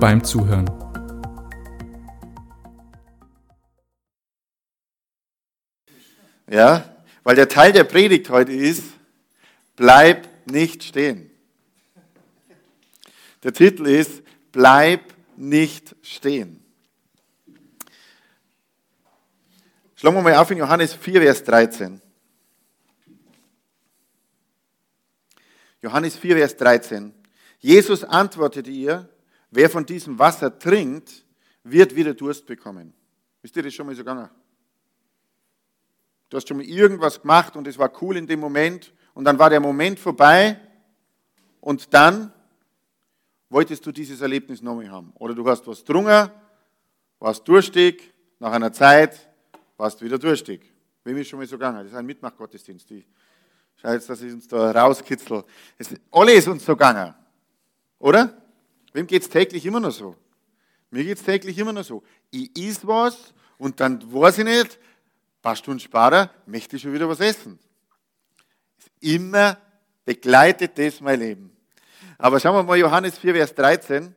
beim Zuhören. Ja, weil der Teil der Predigt heute ist, bleib nicht stehen. Der Titel ist, bleib nicht stehen. Schlagen wir mal auf in Johannes 4, Vers 13. Johannes 4, Vers 13. Jesus antwortete ihr, wer von diesem Wasser trinkt, wird wieder Durst bekommen. Wisst ihr das schon mal so gegangen? Du hast schon mal irgendwas gemacht und es war cool in dem Moment und dann war der Moment vorbei und dann wolltest du dieses Erlebnis nochmal haben. Oder du hast was getrunken, warst durstig, nach einer Zeit warst du wieder durstig. Wem ist schon mal so gegangen? Das ist ein Mitmachgottesdienst. Die Schau jetzt, dass ich uns da rauskitzel. Es, alle ist uns so gegangen. Oder? Wem geht es täglich immer noch so? Mir geht es täglich immer noch so. Ich is was und dann weiß ich nicht, ein paar Stunden später möchte ich schon wieder was essen. Immer begleitet das mein Leben. Aber schauen wir mal Johannes 4, Vers 13.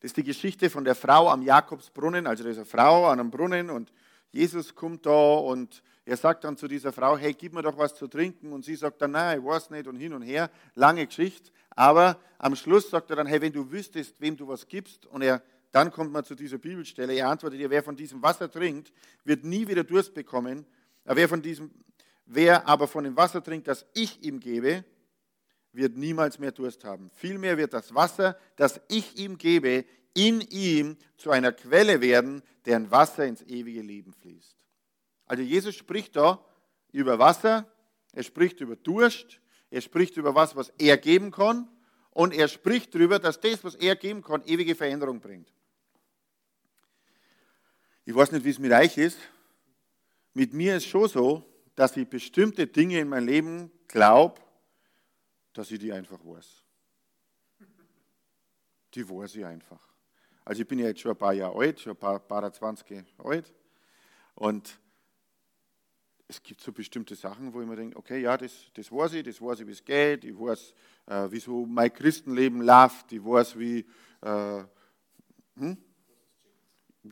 Das ist die Geschichte von der Frau am Jakobsbrunnen. Also da ist eine Frau an einem Brunnen und Jesus kommt da und er sagt dann zu dieser Frau, hey, gib mir doch was zu trinken. Und sie sagt dann, nein, ich weiß nicht und hin und her. Lange Geschichte. Aber am Schluss sagt er dann, hey, wenn du wüsstest, wem du was gibst. Und er, dann kommt man zu dieser Bibelstelle. Er antwortet dir, wer von diesem Wasser trinkt, wird nie wieder Durst bekommen. Wer, von diesem, wer aber von dem Wasser trinkt, das ich ihm gebe, wird niemals mehr Durst haben. Vielmehr wird das Wasser, das ich ihm gebe, in ihm zu einer Quelle werden, deren Wasser ins ewige Leben fließt. Also Jesus spricht da über Wasser, er spricht über Durst, er spricht über was, was er geben kann und er spricht darüber, dass das, was er geben kann, ewige Veränderung bringt. Ich weiß nicht, wie es mit euch ist. Mit mir ist schon so, dass ich bestimmte Dinge in meinem Leben glaube, dass ich die einfach weiß. Die weiß ich einfach. Also ich bin ja jetzt schon ein paar Jahre alt, schon ein paar, paar 20 alt. Und es gibt so bestimmte Sachen, wo ich mir denke, okay, ja, das, das weiß ich, das weiß ich, wie es geht, ich weiß, äh, wie so mein Christenleben läuft, ich weiß, wie, äh, hm?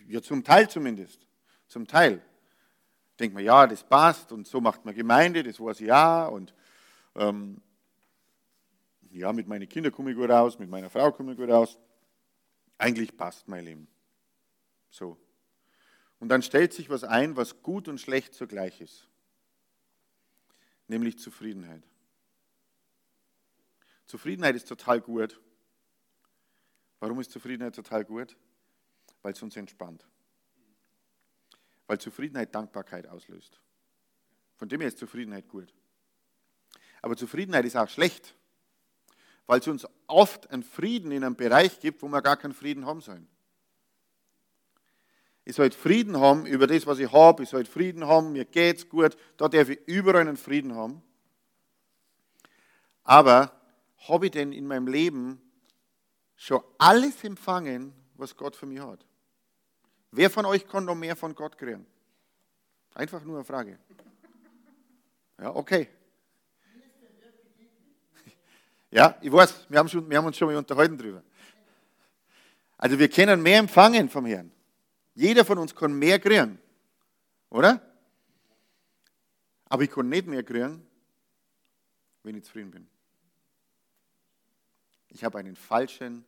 ja, zum Teil zumindest, zum Teil. Denkt man, ja, das passt und so macht man Gemeinde, das weiß ich ja und ähm, ja, mit meinen Kindern komme ich gut aus, mit meiner Frau komme ich gut aus. Eigentlich passt mein Leben. So. Und dann stellt sich was ein, was gut und schlecht zugleich ist nämlich Zufriedenheit. Zufriedenheit ist total gut. Warum ist Zufriedenheit total gut? Weil es uns entspannt. Weil Zufriedenheit Dankbarkeit auslöst. Von dem her ist Zufriedenheit gut. Aber Zufriedenheit ist auch schlecht, weil es uns oft einen Frieden in einem Bereich gibt, wo wir gar keinen Frieden haben sollen. Ich soll Frieden haben über das, was ich habe. Ich soll Frieden haben, mir geht's gut. Da darf ich überall einen Frieden haben. Aber habe ich denn in meinem Leben schon alles empfangen, was Gott für mich hat? Wer von euch kann noch mehr von Gott kriegen? Einfach nur eine Frage. Ja, okay. Ja, ich weiß, wir haben, schon, wir haben uns schon mal unterhalten drüber. Also wir können mehr empfangen vom Herrn. Jeder von uns kann mehr kriegen. Oder? Aber ich kann nicht mehr kriegen, wenn ich zufrieden bin. Ich habe einen falschen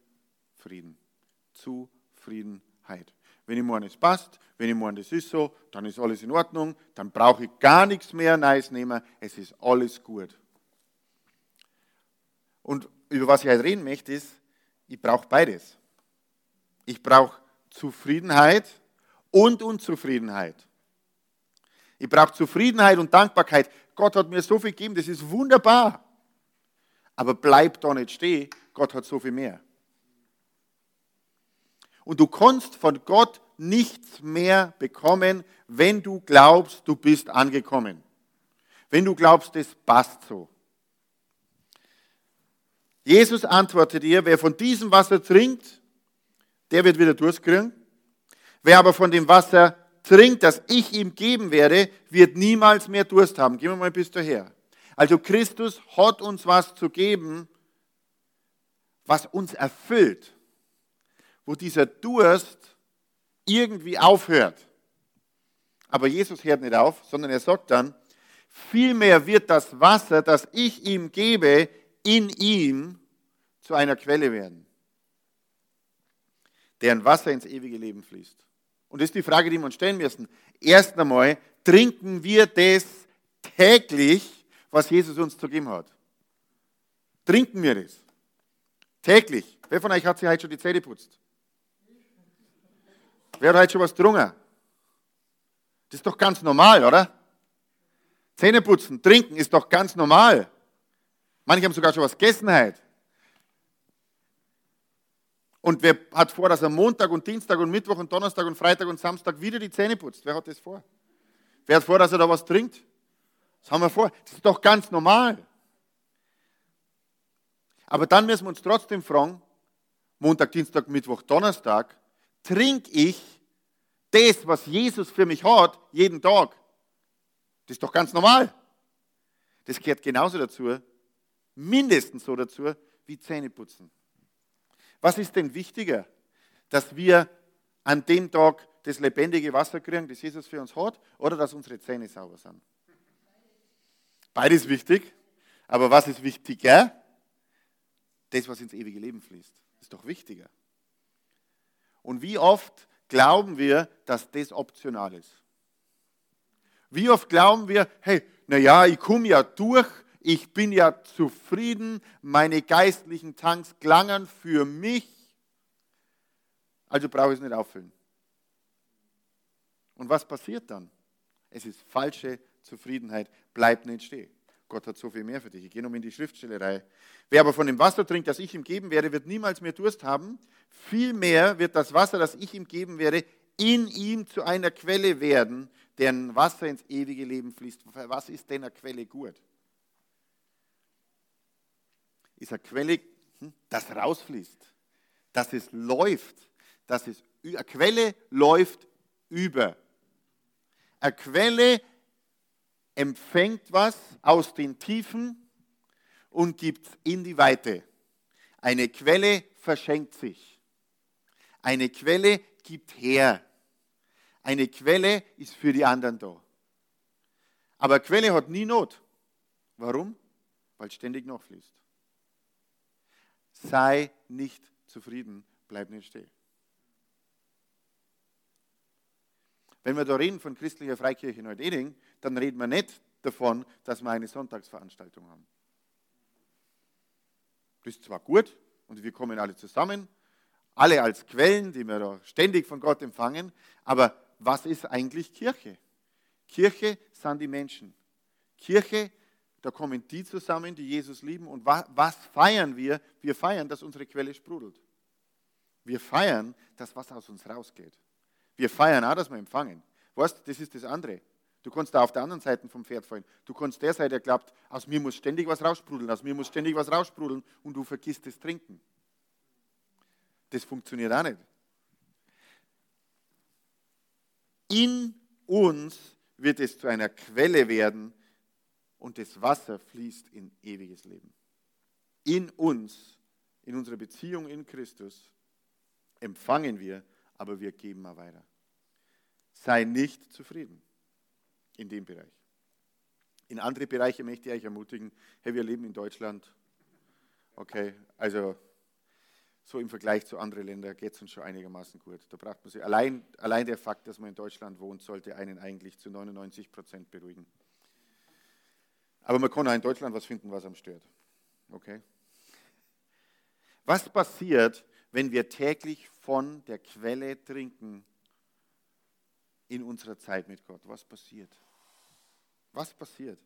Frieden. Zufriedenheit. Wenn ich meine, es passt, wenn ich meine, das ist so, dann ist alles in Ordnung, dann brauche ich gar nichts mehr Neues nehmen, es ist alles gut. Und über was ich heute reden möchte, ist, ich brauche beides. Ich brauche Zufriedenheit und Unzufriedenheit. Ich brauche Zufriedenheit und Dankbarkeit. Gott hat mir so viel gegeben, das ist wunderbar. Aber bleib da nicht stehen, Gott hat so viel mehr. Und du kannst von Gott nichts mehr bekommen, wenn du glaubst, du bist angekommen. Wenn du glaubst, es passt so. Jesus antwortet dir, wer von diesem Wasser trinkt, der wird wieder Durst kriegen. Wer aber von dem Wasser trinkt, das ich ihm geben werde, wird niemals mehr Durst haben. Gehen wir mal bis daher. Also Christus hat uns was zu geben, was uns erfüllt, wo dieser Durst irgendwie aufhört. Aber Jesus hört nicht auf, sondern er sagt dann, vielmehr wird das Wasser, das ich ihm gebe, in ihm zu einer Quelle werden, deren Wasser ins ewige Leben fließt. Und das ist die Frage, die wir uns stellen müssen. Erst einmal, trinken wir das täglich, was Jesus uns zu geben hat? Trinken wir das? Täglich. Wer von euch hat sich heute schon die Zähne putzt? Wer hat heute schon was getrunken? Das ist doch ganz normal, oder? Zähne putzen, trinken ist doch ganz normal. Manche haben sogar schon was gegessen heute. Und wer hat vor, dass er Montag und Dienstag und Mittwoch und Donnerstag und Freitag und Samstag wieder die Zähne putzt? Wer hat das vor? Wer hat vor, dass er da was trinkt? Das haben wir vor. Das ist doch ganz normal. Aber dann müssen wir uns trotzdem fragen, Montag, Dienstag, Mittwoch, Donnerstag, trinke ich das, was Jesus für mich hat, jeden Tag? Das ist doch ganz normal. Das gehört genauso dazu, mindestens so dazu, wie Zähne putzen. Was ist denn wichtiger? Dass wir an dem Tag das lebendige Wasser kriegen, das Jesus für uns hat, oder dass unsere Zähne sauber sind? Beides wichtig. Aber was ist wichtiger? Das, was ins ewige Leben fließt. Ist doch wichtiger. Und wie oft glauben wir, dass das optional ist? Wie oft glauben wir, hey, naja, ich komme ja durch, ich bin ja zufrieden, meine geistlichen Tanks klangen für mich, also brauche ich es nicht auffüllen. Und was passiert dann? Es ist falsche Zufriedenheit, bleibt nicht stehen. Gott hat so viel mehr für dich. Ich gehe nochmal in die Schriftstellerei. Wer aber von dem Wasser trinkt, das ich ihm geben werde, wird niemals mehr Durst haben. Vielmehr wird das Wasser, das ich ihm geben werde, in ihm zu einer Quelle werden, deren Wasser ins ewige Leben fließt. Was ist denn eine Quelle gut? Ist eine Quelle, hm, das rausfließt, dass es läuft, dass es, eine Quelle läuft über. Eine Quelle empfängt was aus den Tiefen und gibt es in die Weite. Eine Quelle verschenkt sich. Eine Quelle gibt her. Eine Quelle ist für die anderen da. Aber Quelle hat nie Not. Warum? Weil ständig nachfließt. Sei nicht zufrieden, bleib nicht stehen. Wenn wir da reden von christlicher Freikirche Neudeding, dann reden wir nicht davon, dass wir eine Sonntagsveranstaltung haben. Das ist zwar gut und wir kommen alle zusammen, alle als Quellen, die wir da ständig von Gott empfangen, aber was ist eigentlich Kirche? Kirche sind die Menschen. Kirche da kommen die zusammen, die Jesus lieben. Und was, feiern wir? Wir feiern, dass unsere Quelle sprudelt. Wir feiern, dass was aus uns rausgeht. Wir feiern auch, dass wir empfangen. Weißt das ist das andere. Du kannst da auf der anderen Seite vom Pferd fallen. Du kannst der Seite, der glaubt, aus mir muss ständig was raussprudeln, aus mir muss ständig was raussprudeln und du vergisst das Trinken. Das funktioniert auch nicht. In uns wird es zu einer Quelle werden, und das Wasser fließt in ewiges Leben. In uns, in unserer Beziehung in Christus, empfangen wir, aber wir geben mal weiter. Sei nicht zufrieden in dem Bereich. In andere Bereiche möchte ich euch ermutigen, hey, wir leben in Deutschland. Okay, also so im Vergleich zu anderen Ländern geht es uns schon einigermaßen gut. Da braucht man sich, allein, allein der Fakt, dass man in Deutschland wohnt, sollte einen eigentlich zu 99 Prozent beruhigen. Aber man kann auch in Deutschland was finden, was am stört. Okay? Was passiert, wenn wir täglich von der Quelle trinken in unserer Zeit mit Gott? Was passiert? Was passiert?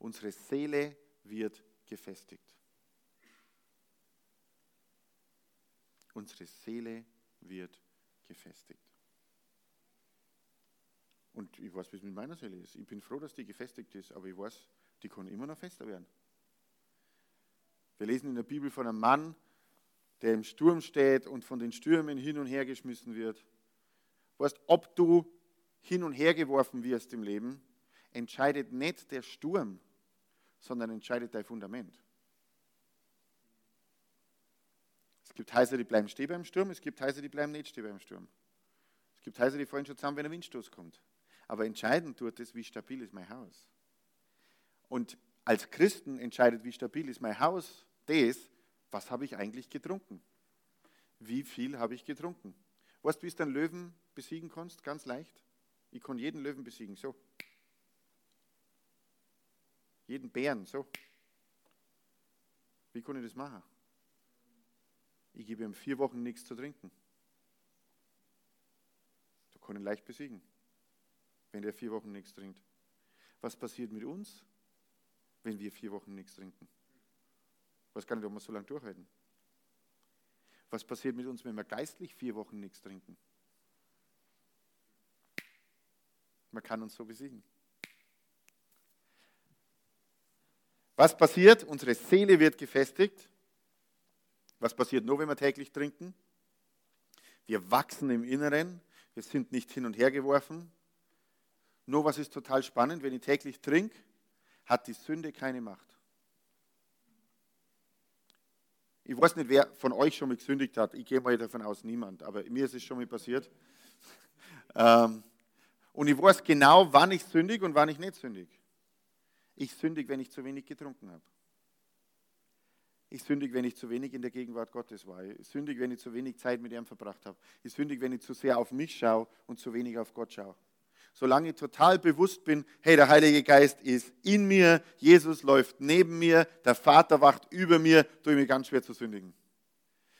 Unsere Seele wird gefestigt. Unsere Seele wird gefestigt. Und ich weiß, wie es mit meiner Seele ist. Ich bin froh, dass die gefestigt ist, aber ich weiß, die kann immer noch fester werden. Wir lesen in der Bibel von einem Mann, der im Sturm steht und von den Stürmen hin und her geschmissen wird. Weißt, ob du hin und her geworfen wirst im Leben, entscheidet nicht der Sturm, sondern entscheidet dein Fundament. Es gibt Häuser, die bleiben stehen beim Sturm, es gibt Häuser, die bleiben nicht stehen beim Sturm. Es gibt Häuser, die fallen schon zusammen, wenn ein Windstoß kommt. Aber entscheidend tut es, wie stabil ist mein Haus. Und als Christen entscheidet, wie stabil ist mein Haus, das, was habe ich eigentlich getrunken? Wie viel habe ich getrunken? Weißt du, wie du einen Löwen besiegen kannst? Ganz leicht. Ich kann jeden Löwen besiegen, so. Jeden Bären, so. Wie kann ich das machen? Ich gebe ihm vier Wochen nichts zu trinken. Da kann ich ihn leicht besiegen, wenn er vier Wochen nichts trinkt. Was passiert mit uns, wenn wir vier Wochen nichts trinken? Ich weiß gar nicht, ob wir so lange durchhalten. Was passiert mit uns, wenn wir geistlich vier Wochen nichts trinken? Man kann uns so besiegen. Was passiert? Unsere Seele wird gefestigt. Was passiert nur, wenn wir täglich trinken? Wir wachsen im Inneren. Wir sind nicht hin und her geworfen. Nur was ist total spannend, wenn ich täglich trinke, hat die Sünde keine Macht. Ich weiß nicht, wer von euch schon mal gesündigt hat. Ich gehe mal davon aus, niemand. Aber mir ist es schon mal passiert. Ähm, und ich weiß genau, wann ich sündig und wann ich nicht sündig. Ich sündig, wenn ich zu wenig getrunken habe. Ich sündig, wenn ich zu wenig in der Gegenwart Gottes war. Ich sündig, wenn ich zu wenig Zeit mit ihm verbracht habe. Ich sündig, wenn ich zu sehr auf mich schaue und zu wenig auf Gott schaue. Solange ich total bewusst bin, hey, der Heilige Geist ist in mir, Jesus läuft neben mir, der Vater wacht über mir, tue ich mir ganz schwer zu sündigen.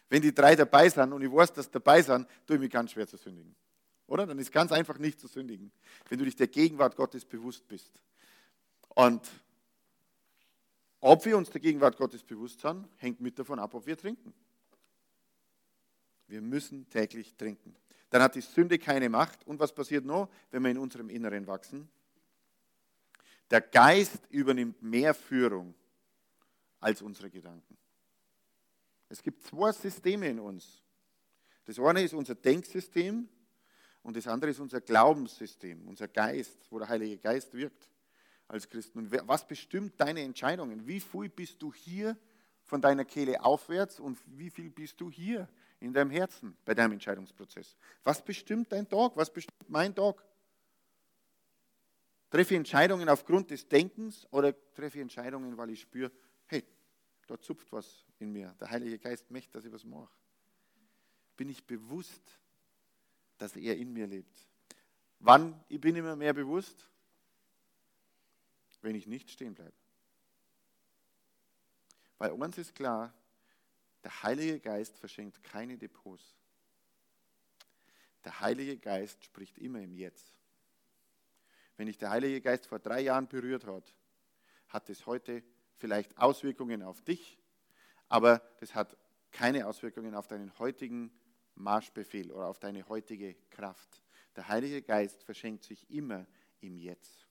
Wenn die drei dabei sind und ich weiß, dass dabei sind, tue ich mir ganz schwer zu sündigen. Oder? Dann ist ganz einfach nicht zu sündigen, wenn du dich der Gegenwart Gottes bewusst bist. Und ob wir uns der Gegenwart Gottes bewusst sind, hängt mit davon ab, ob wir trinken. Wir müssen täglich trinken. Dann hat die Sünde keine Macht. Und was passiert noch, wenn wir in unserem Inneren wachsen? Der Geist übernimmt mehr Führung als unsere Gedanken. Es gibt zwei Systeme in uns. Das eine ist unser Denksystem und das andere ist unser Glaubenssystem, unser Geist, wo der Heilige Geist wirkt als Christen. Und was bestimmt deine Entscheidungen? Wie viel bist du hier von deiner Kehle aufwärts und wie viel bist du hier in deinem Herzen bei deinem Entscheidungsprozess? Was bestimmt dein Tag? Was bestimmt mein Tag? Treffe Entscheidungen aufgrund des Denkens oder treffe ich Entscheidungen, weil ich spüre, hey, da zupft was in mir. Der Heilige Geist möchte, dass ich was mache. Bin ich bewusst, dass er in mir lebt? Wann ich bin immer mehr bewusst? wenn ich nicht stehen bleibe. Weil uns ist klar, der Heilige Geist verschenkt keine Depots. Der Heilige Geist spricht immer im Jetzt. Wenn dich der Heilige Geist vor drei Jahren berührt hat, hat es heute vielleicht Auswirkungen auf dich, aber das hat keine Auswirkungen auf deinen heutigen Marschbefehl oder auf deine heutige Kraft. Der Heilige Geist verschenkt sich immer im Jetzt.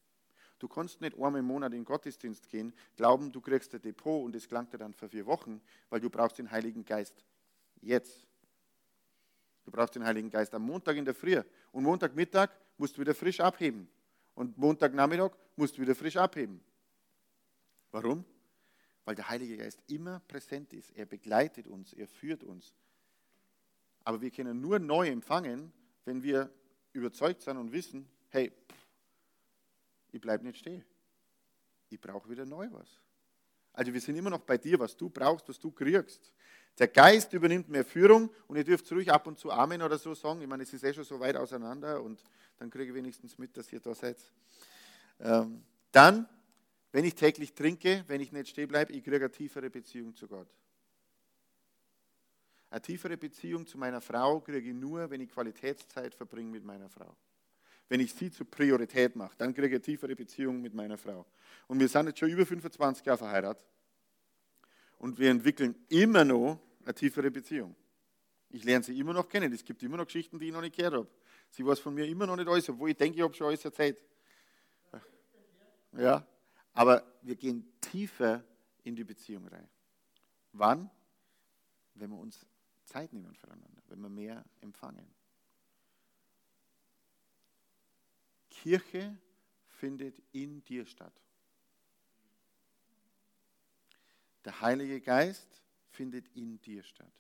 Du kannst nicht einmal im Monat in den Gottesdienst gehen, glauben, du kriegst ein Depot und es klangt dir dann für vier Wochen, weil du brauchst den Heiligen Geist jetzt. Du brauchst den Heiligen Geist am Montag in der Früh. Und Montagmittag musst du wieder frisch abheben. Und Montagnachmittag musst du wieder frisch abheben. Warum? Weil der Heilige Geist immer präsent ist. Er begleitet uns, er führt uns. Aber wir können nur neu empfangen, wenn wir überzeugt sind und wissen, hey, ich bleibe nicht stehen. Ich brauche wieder neu was. Also wir sind immer noch bei dir, was du brauchst, was du kriegst. Der Geist übernimmt mehr Führung und ihr dürft ruhig ab und zu Amen oder so sagen. Ich meine, es ist eh schon so weit auseinander und dann kriege ich wenigstens mit, dass ihr da seid. Ähm, dann, wenn ich täglich trinke, wenn ich nicht stehen bleibe, ich kriege eine tiefere Beziehung zu Gott. Eine tiefere Beziehung zu meiner Frau kriege ich nur, wenn ich Qualitätszeit verbringe mit meiner Frau wenn ich sie zur Priorität mache, dann kriege ich eine tiefere Beziehung mit meiner Frau. Und wir sind jetzt schon über 25 Jahre verheiratet und wir entwickeln immer noch eine tiefere Beziehung. Ich lerne sie immer noch kennen. Es gibt immer noch Geschichten, die ich noch nicht gehört habe. Sie weiß von mir immer noch nicht alles, obwohl ich denke, ich habe schon alles erzählt. Ja, aber wir gehen tiefer in die Beziehung rein. Wann? Wenn wir uns Zeit nehmen füreinander, wenn wir mehr empfangen. Kirche findet in dir statt. Der Heilige Geist findet in dir statt.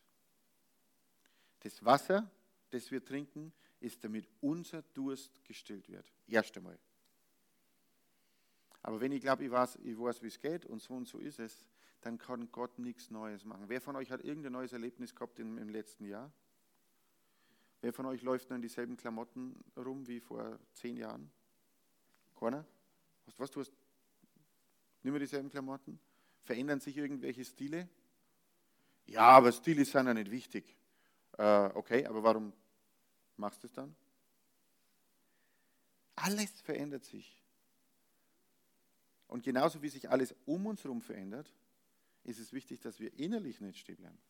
Das Wasser, das wir trinken, ist damit unser Durst gestillt wird. Erst einmal. Aber wenn ich glaube, ich weiß, ich weiß wie es geht und so und so ist es, dann kann Gott nichts Neues machen. Wer von euch hat irgendein neues Erlebnis gehabt im, im letzten Jahr? Wer von euch läuft noch in dieselben Klamotten rum wie vor zehn Jahren? Keiner? Was, was du hast? Nimm dieselben Klamotten? Verändern sich irgendwelche Stile? Ja, aber Stile sind ja nicht wichtig. Äh, okay, aber warum machst du es dann? Alles verändert sich. Und genauso wie sich alles um uns herum verändert, ist es wichtig, dass wir innerlich nicht stehen bleiben.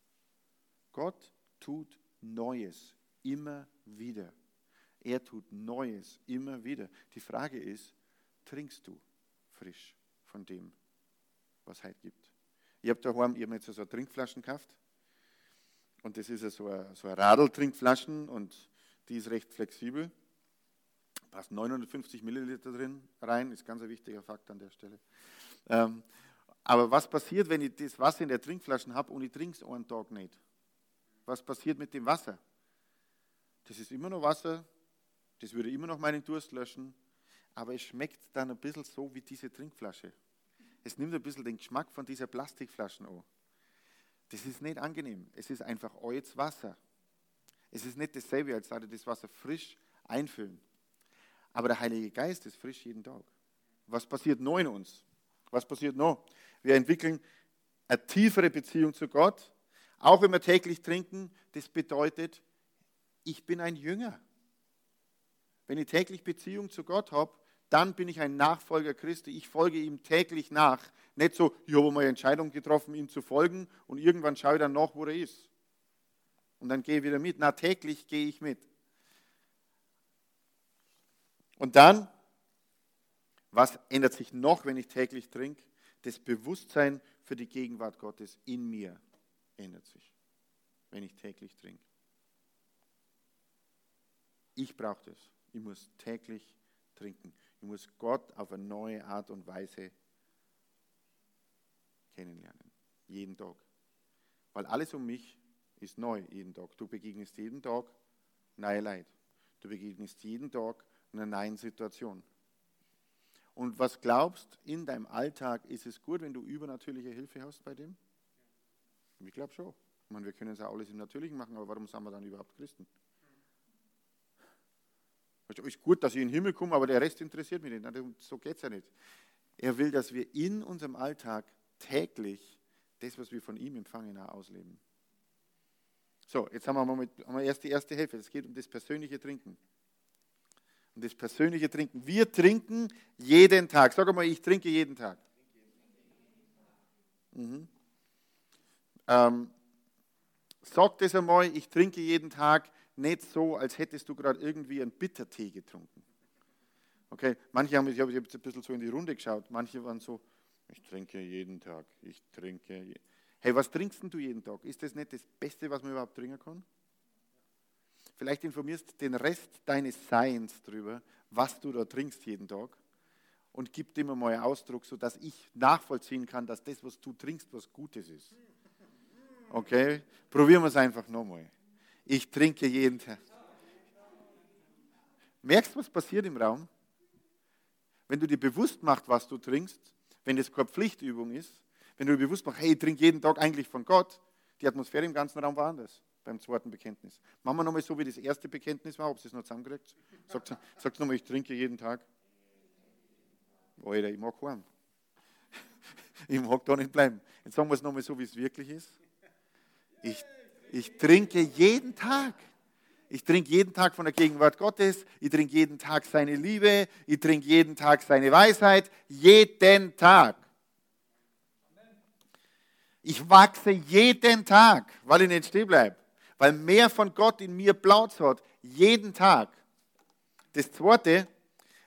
Gott tut Neues immer wieder. Er tut Neues immer wieder. Die Frage ist, trinkst du frisch von dem, was heute gibt? Ich habe daheim, ich habe jetzt so eine Trinkflaschen gekauft. Und das ist so eine, so eine Radl-Trinkflaschen und die ist recht flexibel passt 950 Milliliter drin rein, ist ganz ein wichtiger Fakt an der Stelle. Ähm, aber was passiert, wenn ich das Wasser in der Trinkflasche habe und ich trinke es einen Tag nicht? Was passiert mit dem Wasser? Das ist immer noch Wasser, das würde immer noch meinen Durst löschen, aber es schmeckt dann ein bisschen so wie diese Trinkflasche. Es nimmt ein bisschen den Geschmack von dieser Plastikflaschen an. Das ist nicht angenehm. Es ist einfach altes Wasser. Es ist nicht dasselbe, als würde das Wasser frisch einfüllen. Aber der Heilige Geist ist frisch jeden Tag. Was passiert noch in uns? Was passiert noch? Wir entwickeln eine tiefere Beziehung zu Gott. Auch wenn wir täglich trinken, das bedeutet, ich bin ein Jünger. Wenn ich täglich Beziehung zu Gott habe, dann bin ich ein Nachfolger Christi. Ich folge ihm täglich nach. Nicht so, ich habe mal eine Entscheidung getroffen, ihm zu folgen und irgendwann schaue ich dann nach, wo er ist. Und dann gehe ich wieder mit. Na, täglich gehe ich mit. Und dann, was ändert sich noch, wenn ich täglich trinke? Das Bewusstsein für die Gegenwart Gottes in mir ändert sich, wenn ich täglich trinke. Ich brauche das. Ich muss täglich trinken. Ich muss Gott auf eine neue Art und Weise kennenlernen. Jeden Tag. Weil alles um mich ist neu jeden Tag. Du begegnest jeden Tag neue Leid. Du begegnest jeden Tag in einer neuen Situation. Und was glaubst, in deinem Alltag ist es gut, wenn du übernatürliche Hilfe hast bei dem? Ich glaube schon. Ich meine, wir können es ja alles im Natürlichen machen, aber warum sind wir dann überhaupt Christen? Ist gut, dass ich in den Himmel komme, aber der Rest interessiert mich nicht. So geht es ja nicht. Er will, dass wir in unserem Alltag täglich das, was wir von ihm empfangen, ausleben. So, jetzt haben wir mal, mit, haben wir erst die erste Hälfte. Es geht um das persönliche Trinken und das persönliche Trinken. Wir trinken jeden Tag. Sag mal, ich trinke jeden Tag. Mhm. Ähm, sag das einmal, ich trinke jeden Tag nicht so, als hättest du gerade irgendwie einen Bittertee getrunken. Okay, manche haben, ich habe jetzt ein bisschen so in die Runde geschaut, manche waren so, ich trinke jeden Tag, ich trinke. Je hey, was trinkst du jeden Tag? Ist das nicht das Beste, was man überhaupt trinken kann? Vielleicht informierst du den Rest deines Seins darüber, was du da trinkst jeden Tag und gib dem mal Ausdruck, sodass ich nachvollziehen kann, dass das, was du trinkst, was Gutes ist. Okay? Probieren wir es einfach nochmal. Ich trinke jeden Tag. Merkst du, was passiert im Raum? Wenn du dir bewusst machst, was du trinkst, wenn das keine Pflichtübung ist, wenn du dir bewusst machst, hey, ich trinke jeden Tag eigentlich von Gott, die Atmosphäre im ganzen Raum war anders beim zweiten Bekenntnis. Machen wir nochmal so, wie das erste Bekenntnis war, ob sie es noch zusammenkriegt. Sagt, sagt nochmal, ich trinke jeden Tag. Alter, ich mag heim. Ich mag da nicht bleiben. Jetzt sagen wir es nochmal so, wie es wirklich ist. Ich, ich trinke jeden Tag. Ich trinke jeden Tag von der Gegenwart Gottes. Ich trinke jeden Tag seine Liebe. Ich trinke jeden Tag seine Weisheit. Jeden Tag. Ich wachse jeden Tag, weil ich nicht stehen bleibe weil mehr von Gott in mir Platz hat, jeden Tag. Das Zweite,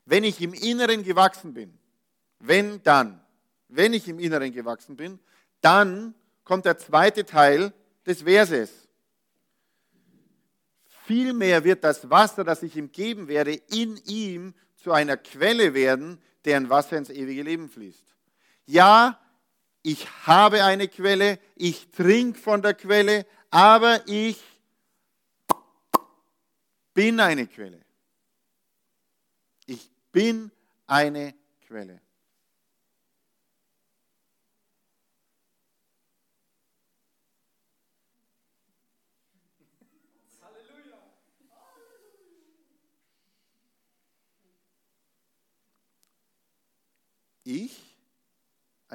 wenn ich im Inneren gewachsen bin, wenn dann, wenn ich im Inneren gewachsen bin, dann kommt der zweite Teil des Verses. Vielmehr wird das Wasser, das ich ihm geben werde, in ihm zu einer Quelle werden, deren Wasser ins ewige Leben fließt. Ja, ich habe eine Quelle, ich trinke von der Quelle, aber ich bin eine Quelle. Ich bin eine Quelle. Ich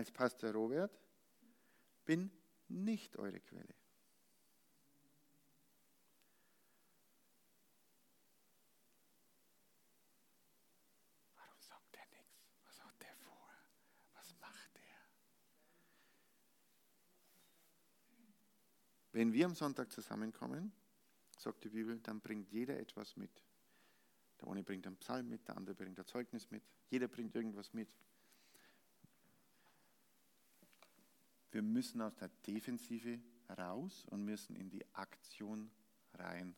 als Pastor Robert bin nicht eure Quelle. Warum sagt er nichts? Was hat der vor? Was macht er? Wenn wir am Sonntag zusammenkommen, sagt die Bibel, dann bringt jeder etwas mit. Der eine bringt einen Psalm mit, der andere bringt ein Zeugnis mit. Jeder bringt irgendwas mit. Wir müssen aus der Defensive raus und müssen in die Aktion rein.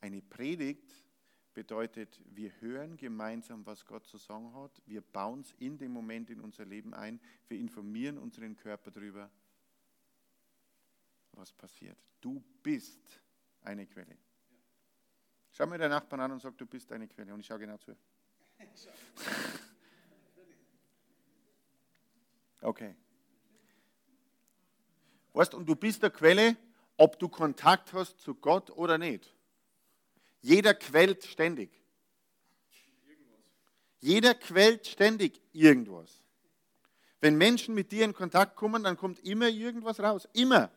Eine Predigt bedeutet, wir hören gemeinsam, was Gott zu sagen hat. Wir bauen es in dem Moment in unser Leben ein. Wir informieren unseren Körper darüber, was passiert. Du bist eine Quelle. Schau mir deinen Nachbarn an und sag, du bist eine Quelle. Und ich schaue genau zu. Okay. Weißt, und du bist der Quelle, ob du Kontakt hast zu Gott oder nicht. Jeder quält ständig. Jeder quält ständig irgendwas. Wenn Menschen mit dir in Kontakt kommen, dann kommt immer irgendwas raus. Immer.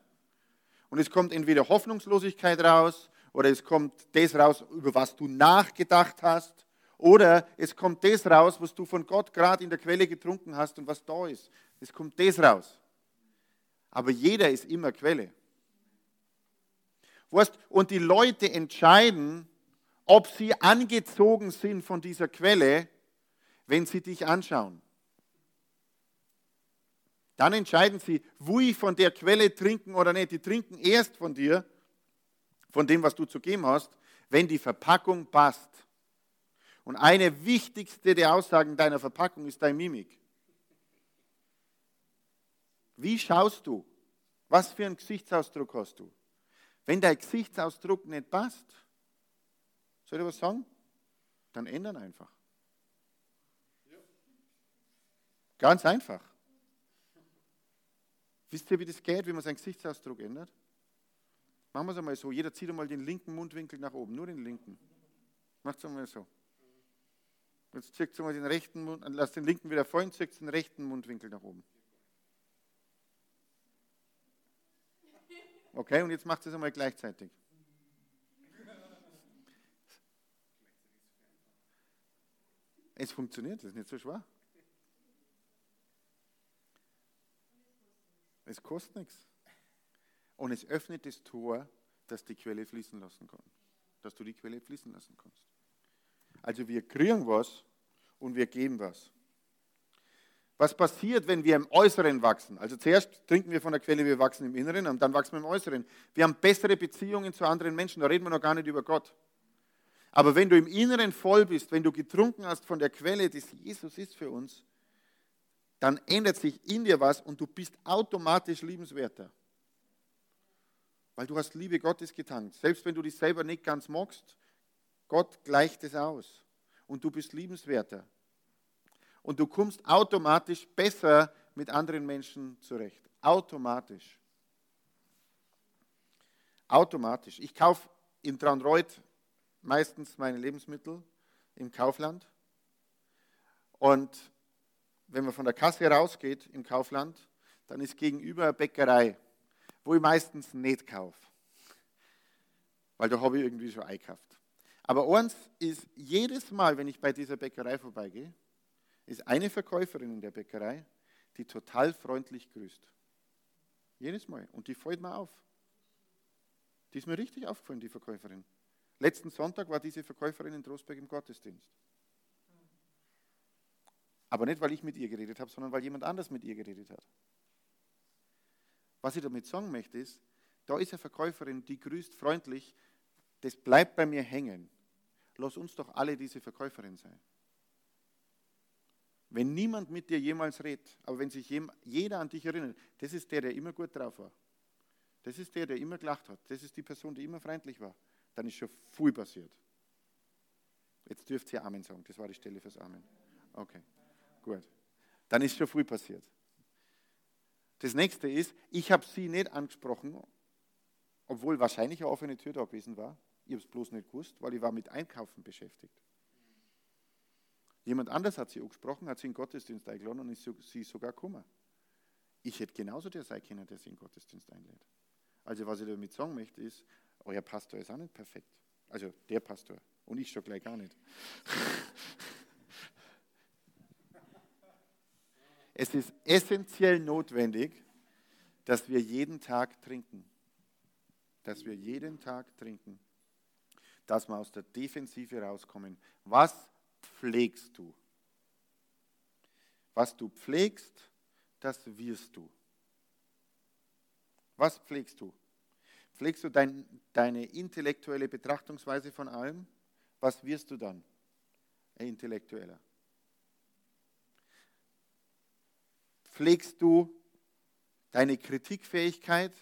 Und es kommt entweder Hoffnungslosigkeit raus oder es kommt das raus, über was du nachgedacht hast oder es kommt das raus, was du von Gott gerade in der Quelle getrunken hast und was da ist. Es kommt das raus. Aber jeder ist immer Quelle. Und die Leute entscheiden, ob sie angezogen sind von dieser Quelle, wenn sie dich anschauen. Dann entscheiden sie, wo ich von der Quelle trinken oder nicht. Die trinken erst von dir, von dem, was du zu geben hast, wenn die Verpackung passt. Und eine wichtigste der Aussagen deiner Verpackung ist deine Mimik. Wie schaust du? Was für einen Gesichtsausdruck hast du? Wenn dein Gesichtsausdruck nicht passt, soll ich was sagen? Dann ändern einfach. Ganz einfach. Wisst ihr, wie das geht, wenn man seinen Gesichtsausdruck ändert? Machen wir es einmal so. Jeder zieht einmal den linken Mundwinkel nach oben, nur den linken. Macht es einmal so. Jetzt zieht mal den rechten Mund, lass den linken wieder fallen, zieht den rechten Mundwinkel nach oben. Okay, und jetzt macht es einmal gleichzeitig. Es funktioniert, das ist nicht so schwer. Es kostet nichts. Und es öffnet das Tor, dass die Quelle fließen lassen kann. Dass du die Quelle fließen lassen kannst. Also wir kriegen was und wir geben was. Was passiert, wenn wir im Äußeren wachsen? Also zuerst trinken wir von der Quelle, wir wachsen im Inneren und dann wachsen wir im Äußeren. Wir haben bessere Beziehungen zu anderen Menschen, da reden wir noch gar nicht über Gott. Aber wenn du im Inneren voll bist, wenn du getrunken hast von der Quelle, die Jesus ist für uns, dann ändert sich in dir was und du bist automatisch liebenswerter. Weil du hast Liebe Gottes getankt. Selbst wenn du dich selber nicht ganz magst, Gott gleicht es aus. Und du bist liebenswerter und du kommst automatisch besser mit anderen Menschen zurecht. Automatisch. Automatisch. Ich kaufe in Traunreuth meistens meine Lebensmittel im Kaufland. Und wenn man von der Kasse rausgeht im Kaufland, dann ist gegenüber eine Bäckerei, wo ich meistens nicht kaufe. Weil da habe ich irgendwie schon eingekauft. Aber eins ist, jedes Mal, wenn ich bei dieser Bäckerei vorbeigehe, ist eine Verkäuferin in der Bäckerei, die total freundlich grüßt. Jedes Mal. Und die fällt mir auf. Die ist mir richtig aufgefallen, die Verkäuferin. Letzten Sonntag war diese Verkäuferin in Trostberg im Gottesdienst. Aber nicht, weil ich mit ihr geredet habe, sondern weil jemand anders mit ihr geredet hat. Was ich damit sagen möchte, ist, da ist eine Verkäuferin, die grüßt freundlich, das bleibt bei mir hängen. Lass uns doch alle diese Verkäuferin sein. Wenn niemand mit dir jemals redet, aber wenn sich jeder an dich erinnert, das ist der, der immer gut drauf war. Das ist der, der immer gelacht hat. Das ist die Person, die immer freundlich war. Dann ist schon viel passiert. Jetzt dürft ihr Amen sagen. Das war die Stelle fürs Amen. Okay, gut. Dann ist schon viel passiert. Das nächste ist, ich habe sie nicht angesprochen, obwohl wahrscheinlich eine offene Tür da gewesen war. Ich habe es bloß nicht gewusst, weil ich war mit Einkaufen beschäftigt. Jemand anders hat sie angesprochen, hat sie in den Gottesdienst eingeladen und ist sie sogar gekommen. Ich hätte genauso der sein können, der sie in den Gottesdienst einlädt. Also was ich damit sagen möchte ist, euer Pastor ist auch nicht perfekt. Also der Pastor und ich schon gleich gar nicht. es ist essentiell notwendig, dass wir jeden Tag trinken. Dass wir jeden Tag trinken. Dass wir aus der Defensive rauskommen. Was pflegst du? Was du pflegst, das wirst du. Was pflegst du? Pflegst du dein, deine intellektuelle Betrachtungsweise von allem? Was wirst du dann? Ein Intellektueller. Pflegst du deine Kritikfähigkeit?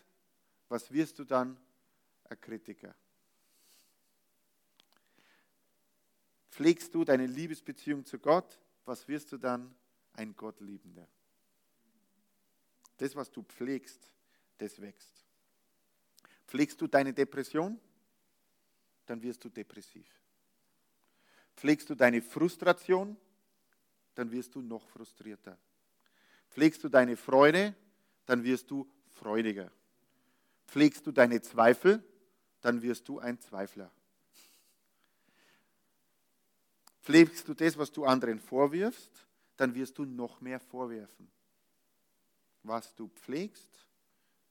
Was wirst du dann? Ein Kritiker. Pflegst du deine Liebesbeziehung zu Gott? Was wirst du dann? Ein Gottliebender. Das, was du pflegst, das wächst. Pflegst du deine Depression, dann wirst du depressiv. Pflegst du deine Frustration, dann wirst du noch frustrierter. Pflegst du deine Freude, dann wirst du freudiger. Pflegst du deine Zweifel, dann wirst du ein Zweifler. Pflegst du das, was du anderen vorwirfst, dann wirst du noch mehr vorwerfen. Was du pflegst,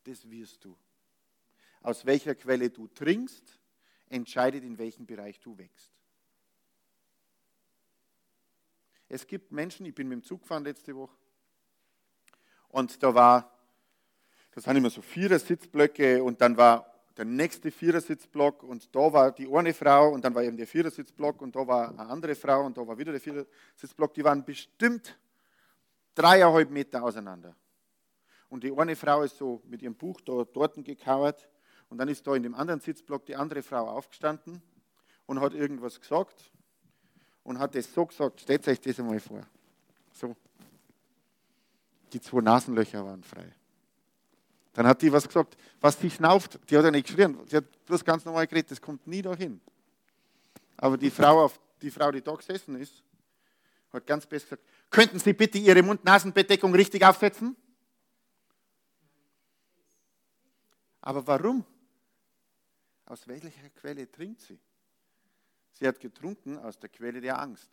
das wirst du. Aus welcher Quelle du trinkst, entscheidet, in welchem Bereich du wächst. Es gibt Menschen, ich bin mit dem Zug gefahren letzte Woche, und da war, das sind immer so vierer Sitzblöcke und dann war der nächste Vierersitzblock und da war die eine Frau und dann war eben der Vierersitzblock und da war eine andere Frau und da war wieder der Vierersitzblock. Die waren bestimmt dreieinhalb Meter auseinander. Und die eine Frau ist so mit ihrem Buch da dort gekauert und dann ist da in dem anderen Sitzblock die andere Frau aufgestanden und hat irgendwas gesagt und hat das so gesagt, stellt euch das einmal vor. So. Die zwei Nasenlöcher waren frei. Dann hat die was gesagt, was die schnauft, die hat ja nicht geschrien, sie hat bloß ganz normal geredet, das kommt nie dahin. Aber die Frau, die Frau, die da gesessen ist, hat ganz best gesagt, könnten Sie bitte Ihre Mund-Nasen-Bedeckung richtig aufsetzen? Aber warum? Aus welcher Quelle trinkt sie? Sie hat getrunken aus der Quelle der Angst.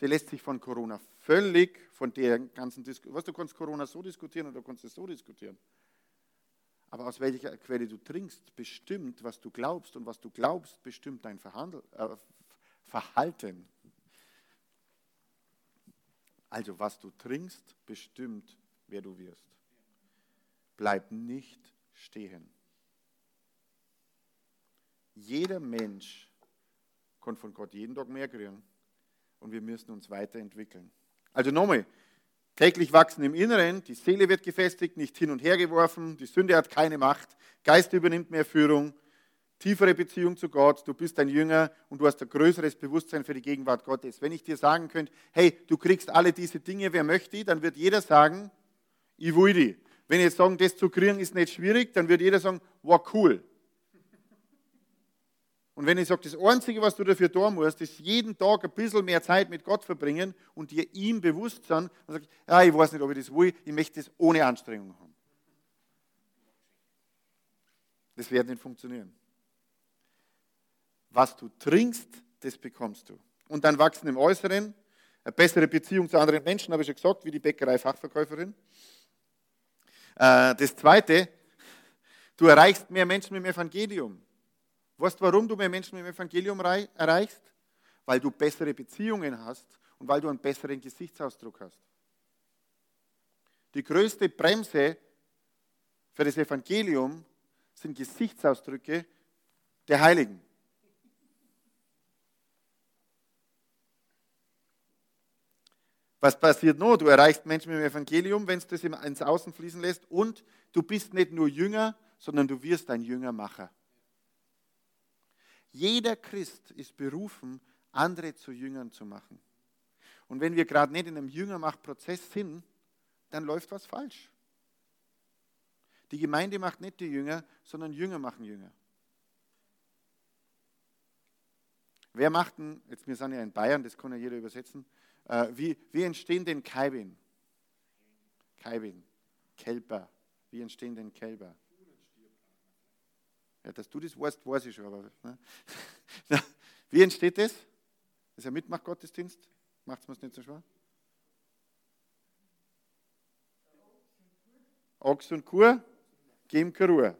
Sie lässt sich von Corona völlig von der ganzen Diskussion, was du kannst Corona so diskutieren oder du kannst es so diskutieren. Aber aus welcher Quelle du trinkst, bestimmt, was du glaubst und was du glaubst, bestimmt dein Verhandel, äh, Verhalten. Also was du trinkst, bestimmt, wer du wirst. Bleib nicht stehen. Jeder Mensch kann von Gott jeden Tag mehr kriegen und wir müssen uns weiterentwickeln. Also nochmal, täglich wachsen im Inneren, die Seele wird gefestigt, nicht hin und her geworfen, die Sünde hat keine Macht, Geist übernimmt mehr Führung, tiefere Beziehung zu Gott, du bist ein Jünger und du hast ein größeres Bewusstsein für die Gegenwart Gottes. Wenn ich dir sagen könnte, hey, du kriegst alle diese Dinge, wer möchte dann wird jeder sagen, ich will die. Wenn ich jetzt sagen, das zu kriegen ist nicht schwierig, dann wird jeder sagen, wow, cool. Und wenn ich sage, das Einzige, was du dafür tun musst, ist jeden Tag ein bisschen mehr Zeit mit Gott verbringen und dir ihm bewusst sein, und sagst, ja, ich weiß nicht, ob ich das will, ich möchte das ohne Anstrengung haben. Das wird nicht funktionieren. Was du trinkst, das bekommst du. Und dann wachsen im Äußeren eine bessere Beziehung zu anderen Menschen, habe ich schon gesagt, wie die Bäckerei-Fachverkäuferin. Äh, das Zweite, du erreichst mehr Menschen mit dem Evangelium. Weißt du, warum du mehr Menschen mit dem Evangelium erreichst? Weil du bessere Beziehungen hast und weil du einen besseren Gesichtsausdruck hast. Die größte Bremse für das Evangelium sind Gesichtsausdrücke der Heiligen. Was passiert noch? Du erreichst Menschen mit dem Evangelium, wenn du das ins Außen fließen lässt und du bist nicht nur Jünger, sondern du wirst ein Jüngermacher. Jeder Christ ist berufen, andere zu Jüngern zu machen. Und wenn wir gerade nicht in einem Jüngermachprozess sind, dann läuft was falsch. Die Gemeinde macht nicht die Jünger, sondern Jünger machen Jünger. Wer macht denn, jetzt wir sind ja in Bayern, das kann ja jeder übersetzen, äh, wie, wie entstehen denn Kaibin? Kaibin, Kälber. Wie entstehen denn Kälber? Ja, dass du das weißt, weiß ich schon. Aber, ne? Wie entsteht das? Das ist ein Mitmachgottesdienst. Macht es mir nicht so schwer? Ochs und Kur geben keine Ruhe.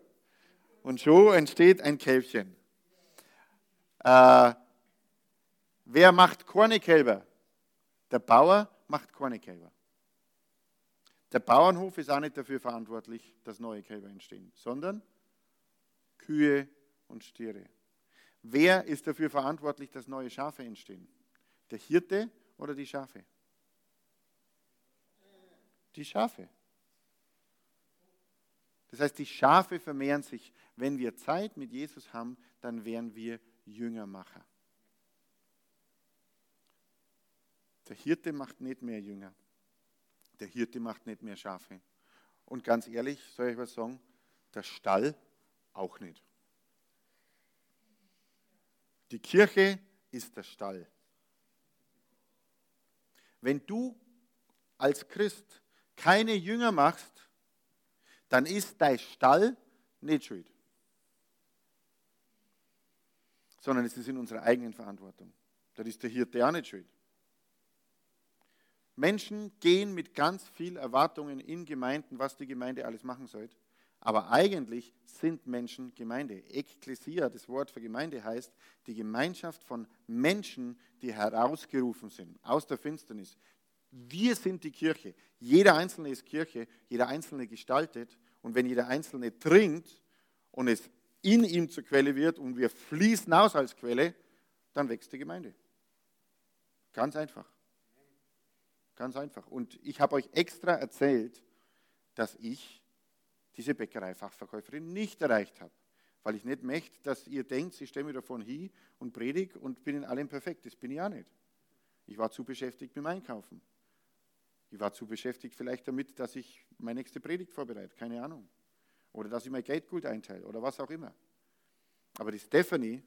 Und schon entsteht ein Kälbchen. Äh, wer macht Kornekälber? Der Bauer macht Kornekälber. Der Bauernhof ist auch nicht dafür verantwortlich, dass neue Kälber entstehen, sondern Kühe und Stiere. Wer ist dafür verantwortlich, dass neue Schafe entstehen? Der Hirte oder die Schafe? Die Schafe. Das heißt, die Schafe vermehren sich. Wenn wir Zeit mit Jesus haben, dann wären wir Jüngermacher. Der Hirte macht nicht mehr Jünger. Der Hirte macht nicht mehr Schafe. Und ganz ehrlich, soll ich was sagen? Der Stall auch nicht. Die Kirche ist der Stall. Wenn du als Christ keine Jünger machst, dann ist dein Stall nicht schuld, sondern es ist in unserer eigenen Verantwortung. Da ist der Hirte auch nicht schuld. Menschen gehen mit ganz viel Erwartungen in Gemeinden, was die Gemeinde alles machen sollte. Aber eigentlich sind Menschen Gemeinde. Ekklesia, das Wort für Gemeinde heißt die Gemeinschaft von Menschen, die herausgerufen sind aus der Finsternis. Wir sind die Kirche. Jeder Einzelne ist Kirche, jeder Einzelne gestaltet. Und wenn jeder Einzelne trinkt und es in ihm zur Quelle wird und wir fließen aus als Quelle, dann wächst die Gemeinde. Ganz einfach. Ganz einfach. Und ich habe euch extra erzählt, dass ich diese Bäckereifachverkäuferin nicht erreicht habe. Weil ich nicht möchte, dass ihr denkt, ich stelle mich davon hin und predige und bin in allem perfekt. Das bin ich auch nicht. Ich war zu beschäftigt mit dem Einkaufen. Ich war zu beschäftigt vielleicht damit, dass ich meine nächste Predigt vorbereite. Keine Ahnung. Oder dass ich mein Geld gut einteile oder was auch immer. Aber die Stephanie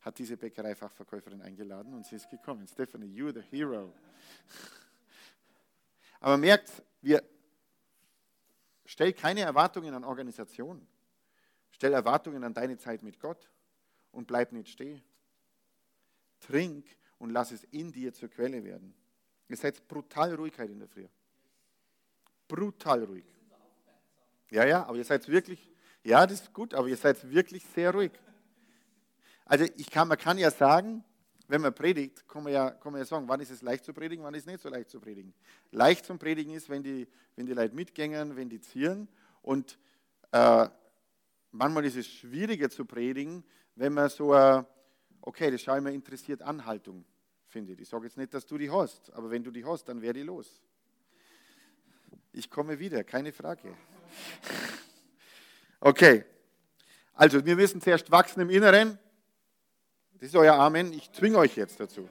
hat diese Bäckereifachverkäuferin eingeladen und sie ist gekommen. Stephanie, you're the hero. Aber merkt, wir, Stell keine Erwartungen an Organisationen. Stell Erwartungen an deine Zeit mit Gott und bleib nicht stehen. Trink und lass es in dir zur Quelle werden. Ihr seid brutal Ruhigkeit in der Früh. Brutal ruhig. Ja, ja, aber ihr seid wirklich, ja, das ist gut, aber ihr seid wirklich sehr ruhig. Also ich kann, man kann ja sagen, wenn man predigt, kann man, ja, kann man ja sagen, wann ist es leicht zu predigen, wann ist es nicht so leicht zu predigen. Leicht zum Predigen ist, wenn die, wenn die Leute mitgängen, wenn die zieren. Und äh, manchmal ist es schwieriger zu predigen, wenn man so, äh, okay, das schaue ich mir interessiert Anhaltung findet. Ich sage jetzt nicht, dass du die hast, aber wenn du die hast, dann werde ich los. Ich komme wieder, keine Frage. Okay, also wir müssen zuerst wachsen im Inneren das ist euer Amen. Ich zwinge euch jetzt dazu.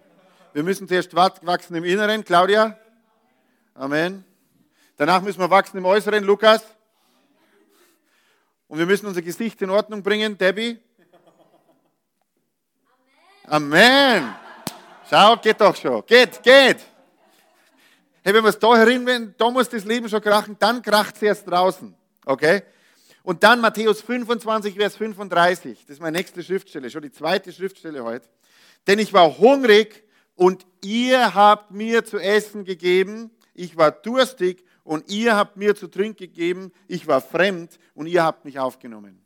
Wir müssen zuerst wachsen im Inneren. Claudia? Amen. Danach müssen wir wachsen im Äußeren. Lukas? Und wir müssen unser Gesicht in Ordnung bringen. Debbie? Amen. Schau, geht doch schon. Geht, geht. Hey, wenn wir es da herin, da muss das Leben schon krachen, dann kracht es erst draußen. Okay? Und dann Matthäus 25, Vers 35. Das ist meine nächste Schriftstelle, schon die zweite Schriftstelle heute. Denn ich war hungrig und ihr habt mir zu essen gegeben. Ich war durstig und ihr habt mir zu trinken gegeben, ich war fremd und ihr habt mich aufgenommen.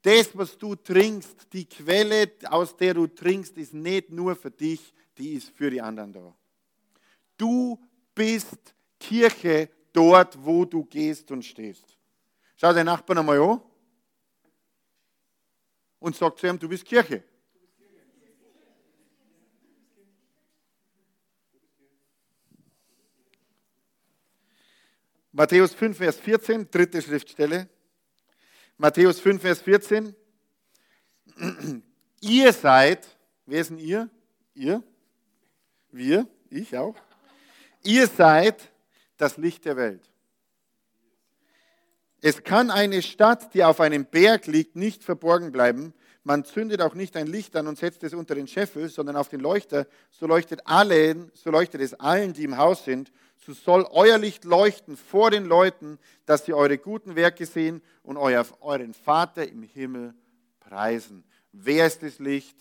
Das, was du trinkst, die Quelle, aus der du trinkst, ist nicht nur für dich, die ist für die anderen da. Du bist Kirche dort, wo du gehst und stehst. Schau deinen Nachbarn einmal an und sag zu ihm, du bist Kirche. Matthäus 5, Vers 14, dritte Schriftstelle. Matthäus 5, Vers 14. Ihr seid, wer denn ihr? Ihr? Wir? Ich auch? Ihr seid das Licht der Welt. Es kann eine Stadt, die auf einem Berg liegt, nicht verborgen bleiben. Man zündet auch nicht ein Licht an und setzt es unter den Scheffel, sondern auf den Leuchter. So leuchtet allen, so leuchtet es allen, die im Haus sind. So soll euer Licht leuchten vor den Leuten, dass sie eure guten Werke sehen und euer, euren Vater im Himmel preisen. Wer ist das Licht?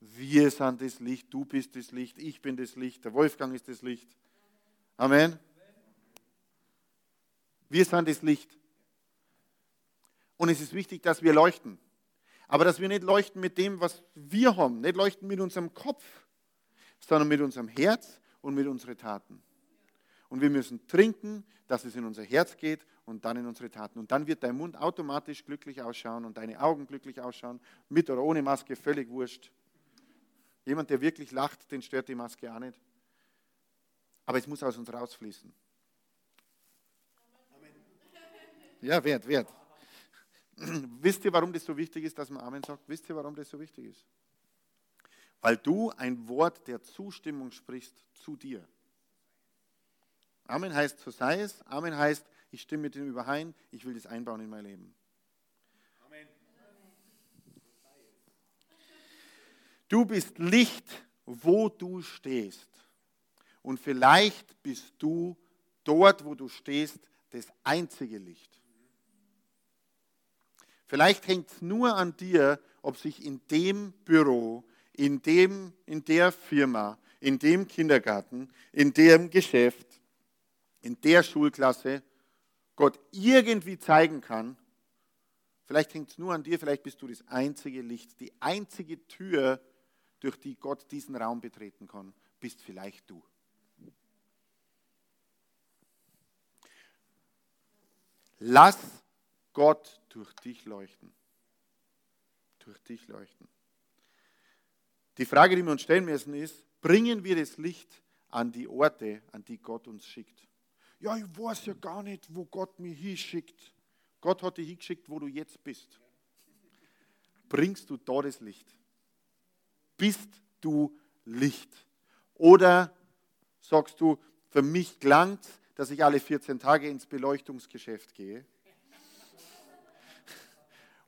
Wir sind das Licht, du bist das Licht, ich bin das Licht, der Wolfgang ist das Licht. Amen. Wir sind das Licht. Und es ist wichtig, dass wir leuchten. Aber dass wir nicht leuchten mit dem, was wir haben, nicht leuchten mit unserem Kopf, sondern mit unserem Herz und mit unseren Taten. Und wir müssen trinken, dass es in unser Herz geht und dann in unsere Taten. Und dann wird dein Mund automatisch glücklich ausschauen und deine Augen glücklich ausschauen, mit oder ohne Maske, völlig wurscht. Jemand, der wirklich lacht, den stört die Maske auch nicht. Aber es muss aus uns rausfließen. Ja, wert, wert. Wisst ihr, warum das so wichtig ist, dass man Amen sagt? Wisst ihr, warum das so wichtig ist? Weil du ein Wort der Zustimmung sprichst zu dir. Amen heißt, so sei es. Amen heißt, ich stimme mit dem überein, ich will das einbauen in mein Leben. Amen. Du bist Licht, wo du stehst. Und vielleicht bist du dort, wo du stehst, das einzige Licht. Vielleicht hängt es nur an dir, ob sich in dem Büro, in, dem, in der Firma, in dem Kindergarten, in dem Geschäft, in der Schulklasse Gott irgendwie zeigen kann. Vielleicht hängt es nur an dir, vielleicht bist du das einzige Licht, die einzige Tür, durch die Gott diesen Raum betreten kann, bist vielleicht du. Lass Gott durch dich leuchten. Durch dich leuchten. Die Frage, die wir uns stellen müssen, ist, bringen wir das Licht an die Orte, an die Gott uns schickt? Ja, ich weiß ja gar nicht, wo Gott mich hinschickt. Gott hat dich hingeschickt, wo du jetzt bist. Bringst du da das Licht? Bist du Licht? Oder sagst du, für mich klangt dass ich alle 14 Tage ins Beleuchtungsgeschäft gehe.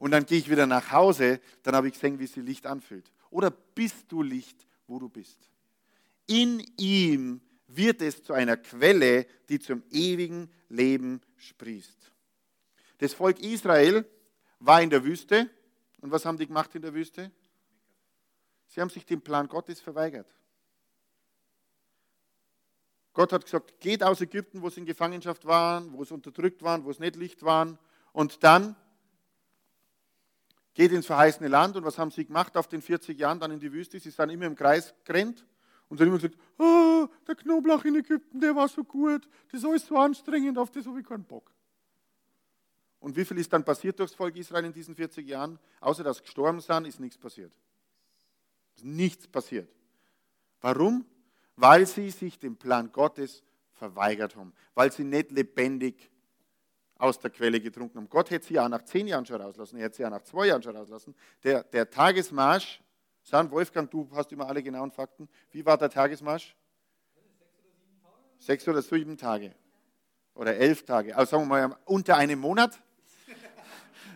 Und dann gehe ich wieder nach Hause, dann habe ich gesehen, wie sich Licht anfühlt. Oder bist du Licht, wo du bist? In ihm wird es zu einer Quelle, die zum ewigen Leben sprießt. Das Volk Israel war in der Wüste. Und was haben die gemacht in der Wüste? Sie haben sich dem Plan Gottes verweigert. Gott hat gesagt, geht aus Ägypten, wo sie in Gefangenschaft waren, wo sie unterdrückt waren, wo es nicht Licht waren. Und dann geht ins verheißene Land. Und was haben sie gemacht auf den 40 Jahren dann in die Wüste? Sie sind immer im Kreis gerannt und sie immer gesagt, oh, der Knoblauch in Ägypten, der war so gut, das ist alles so anstrengend, auf das habe ich keinen Bock. Und wie viel ist dann passiert durchs Volk Israel in diesen 40 Jahren? Außer dass gestorben sind, ist nichts passiert. Ist nichts passiert. Warum? weil sie sich dem Plan Gottes verweigert haben, weil sie nicht lebendig aus der Quelle getrunken haben. Gott hätte sie ja nach zehn Jahren schon rauslassen, er hätte sie ja nach zwei Jahren schon rauslassen. Der, der Tagesmarsch, San Wolfgang, du hast immer alle genauen Fakten. Wie war der Tagesmarsch? Sechs oder sieben Tage. Oder elf Tage. Also sagen wir mal unter einem Monat.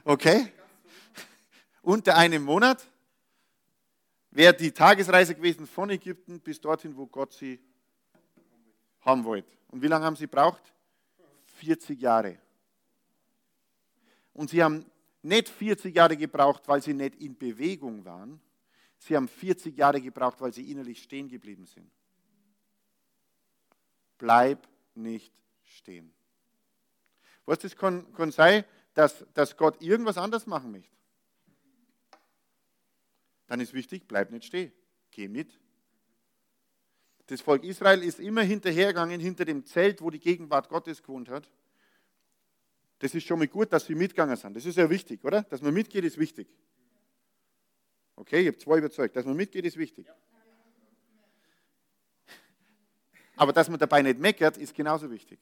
Okay? Unter einem Monat wäre die Tagesreise gewesen von Ägypten bis dorthin, wo Gott sie haben wollte. Und wie lange haben sie braucht? 40 Jahre. Und sie haben nicht 40 Jahre gebraucht, weil sie nicht in Bewegung waren. Sie haben 40 Jahre gebraucht, weil sie innerlich stehen geblieben sind. Bleib nicht stehen. Was das kann, kann sein, dass, dass Gott irgendwas anders machen möchte. Dann ist wichtig, bleib nicht stehen. Geh mit. Das Volk Israel ist immer hinterhergegangen, hinter dem Zelt, wo die Gegenwart Gottes gewohnt hat. Das ist schon mal gut, dass sie mitgegangen sind. Das ist ja wichtig, oder? Dass man mitgeht, ist wichtig. Okay, ich habe zwei überzeugt. Dass man mitgeht, ist wichtig. Aber dass man dabei nicht meckert, ist genauso wichtig.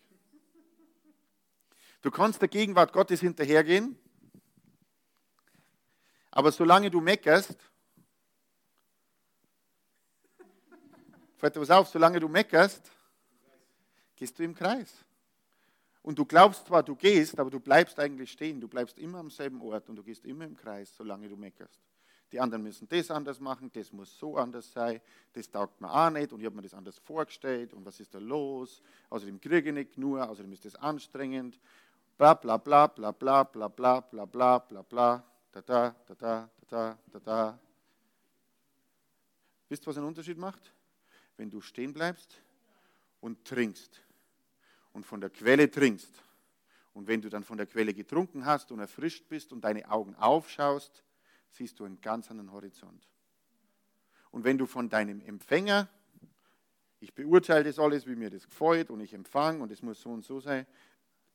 Du kannst der Gegenwart Gottes hinterhergehen, aber solange du meckerst, fällt dir was auf, solange du meckerst, gehst du im Kreis. Und du glaubst zwar, du gehst, aber du bleibst eigentlich stehen. Du bleibst immer am selben Ort und du gehst immer im Kreis, solange du meckerst. Die anderen müssen das anders machen, das muss so anders sein, das taugt mir auch nicht und ich habe mir das anders vorgestellt und was ist da los? Außerdem kriege ich nicht nur, außerdem ist das anstrengend. Bla bla bla bla bla bla bla bla bla bla bla da da da da da da da. Wisst ihr, was einen Unterschied macht? Wenn du stehen bleibst und trinkst und von der Quelle trinkst. Und wenn du dann von der Quelle getrunken hast und erfrischt bist und deine Augen aufschaust, siehst du einen ganz anderen Horizont. Und wenn du von deinem Empfänger, ich beurteile das alles, wie mir das gefällt und ich empfange und es muss so und so sein,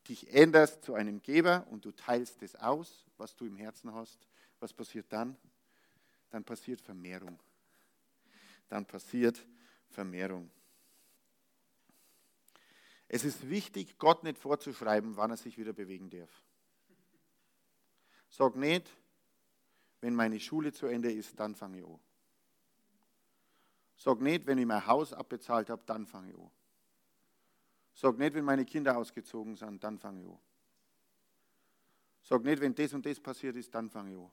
dich änderst zu einem Geber und du teilst das aus, was du im Herzen hast, was passiert dann? Dann passiert Vermehrung. Dann passiert Vermehrung. Es ist wichtig, Gott nicht vorzuschreiben, wann er sich wieder bewegen darf. Sag nicht, wenn meine Schule zu Ende ist, dann fange ich an. Sag nicht, wenn ich mein Haus abbezahlt habe, dann fange ich an. Sag nicht, wenn meine Kinder ausgezogen sind, dann fange ich an. Sag nicht, wenn das und das passiert ist, dann fange ich an.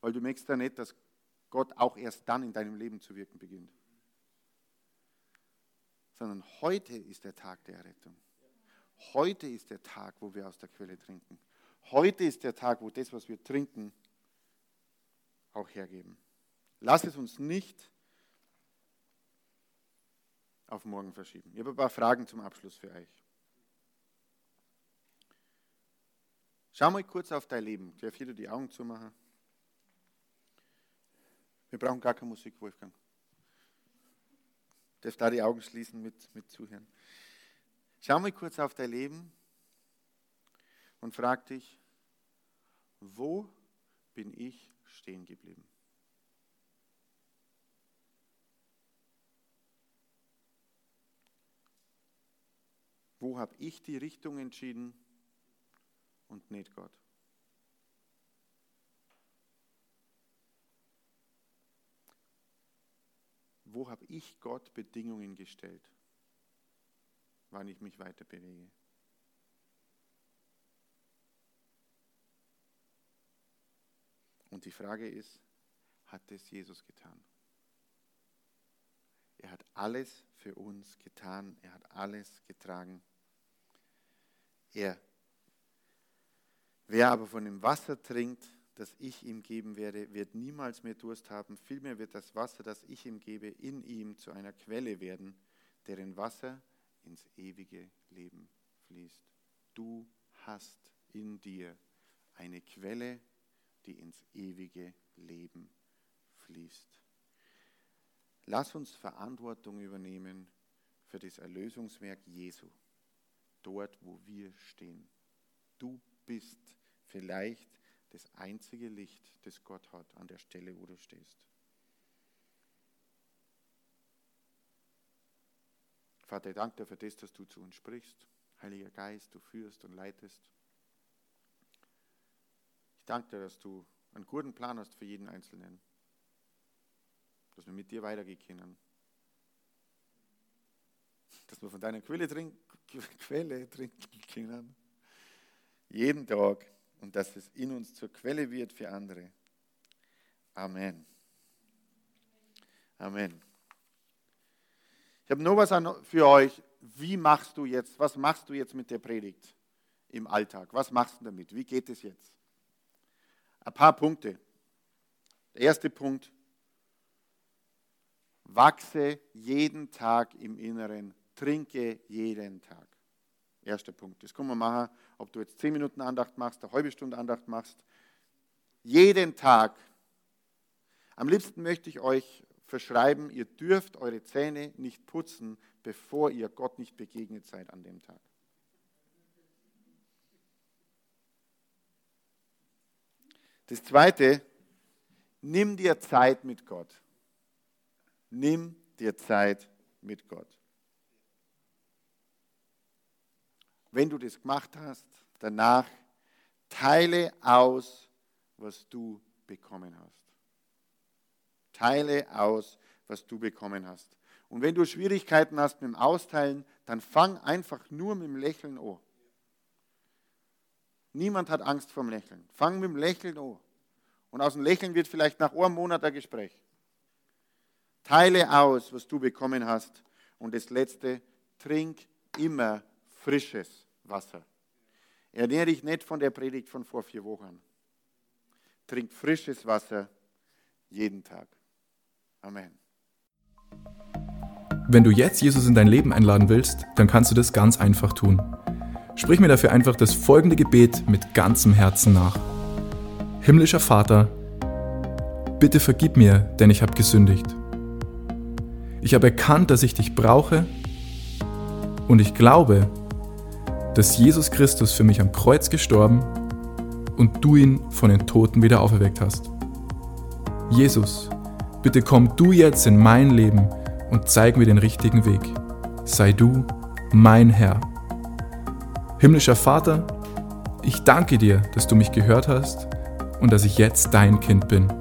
Weil du merkst ja nicht, dass Gott auch erst dann in deinem Leben zu wirken beginnt sondern heute ist der Tag der Errettung. Heute ist der Tag, wo wir aus der Quelle trinken. Heute ist der Tag, wo das, was wir trinken, auch hergeben. Lass es uns nicht auf morgen verschieben. Ich habe ein paar Fragen zum Abschluss für euch. Schau mal kurz auf dein Leben. Darf jeder die Augen zumachen? Wir brauchen gar keine Musik, Wolfgang darf da die Augen schließen mit, mit Zuhören. Schau mal kurz auf dein Leben und frag dich, wo bin ich stehen geblieben? Wo habe ich die Richtung entschieden und nicht Gott? Wo habe ich Gott Bedingungen gestellt, wann ich mich weiter bewege? Und die Frage ist, hat es Jesus getan? Er hat alles für uns getan, er hat alles getragen. Er, wer aber von dem Wasser trinkt, das ich ihm geben werde, wird niemals mehr Durst haben. Vielmehr wird das Wasser, das ich ihm gebe, in ihm zu einer Quelle werden, deren Wasser ins ewige Leben fließt. Du hast in dir eine Quelle, die ins ewige Leben fließt. Lass uns Verantwortung übernehmen für das Erlösungswerk Jesu, dort wo wir stehen. Du bist vielleicht das einzige Licht, das Gott hat an der Stelle, wo du stehst. Vater, ich danke dir für das, dass du zu uns sprichst. Heiliger Geist, du führst und leitest. Ich danke dir, dass du einen guten Plan hast für jeden Einzelnen. Dass wir mit dir weitergehen können. Dass wir von deiner Quelle trinken, Quelle trinken können. Jeden Tag und dass es in uns zur Quelle wird für andere. Amen. Amen. Ich habe nur was für euch. Wie machst du jetzt, was machst du jetzt mit der Predigt im Alltag? Was machst du damit? Wie geht es jetzt? Ein paar Punkte. Der erste Punkt. Wachse jeden Tag im Inneren trinke jeden Tag. Erster Punkt. Das kann man machen, ob du jetzt zehn Minuten Andacht machst, eine halbe Stunde Andacht machst. Jeden Tag. Am liebsten möchte ich euch verschreiben, ihr dürft eure Zähne nicht putzen, bevor ihr Gott nicht begegnet seid an dem Tag. Das zweite, nimm dir Zeit mit Gott. Nimm dir Zeit mit Gott. Wenn du das gemacht hast, danach teile aus, was du bekommen hast. Teile aus, was du bekommen hast. Und wenn du Schwierigkeiten hast mit dem Austeilen, dann fang einfach nur mit dem Lächeln an. Niemand hat Angst vor dem Lächeln. Fang mit dem Lächeln an. Und aus dem Lächeln wird vielleicht nach einem Monat ein Gespräch. Teile aus, was du bekommen hast. Und das Letzte, trink immer frisches Wasser. Ernähre dich nicht von der Predigt von vor vier Wochen. Trink frisches Wasser jeden Tag. Amen. Wenn du jetzt Jesus in dein Leben einladen willst, dann kannst du das ganz einfach tun. Sprich mir dafür einfach das folgende Gebet mit ganzem Herzen nach. Himmlischer Vater, bitte vergib mir, denn ich habe gesündigt. Ich habe erkannt, dass ich dich brauche und ich glaube, dass Jesus Christus für mich am Kreuz gestorben und du ihn von den Toten wieder auferweckt hast. Jesus, bitte komm du jetzt in mein Leben und zeig mir den richtigen Weg. Sei du mein Herr. Himmlischer Vater, ich danke dir, dass du mich gehört hast und dass ich jetzt dein Kind bin.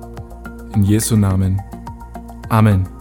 In Jesu Namen. Amen.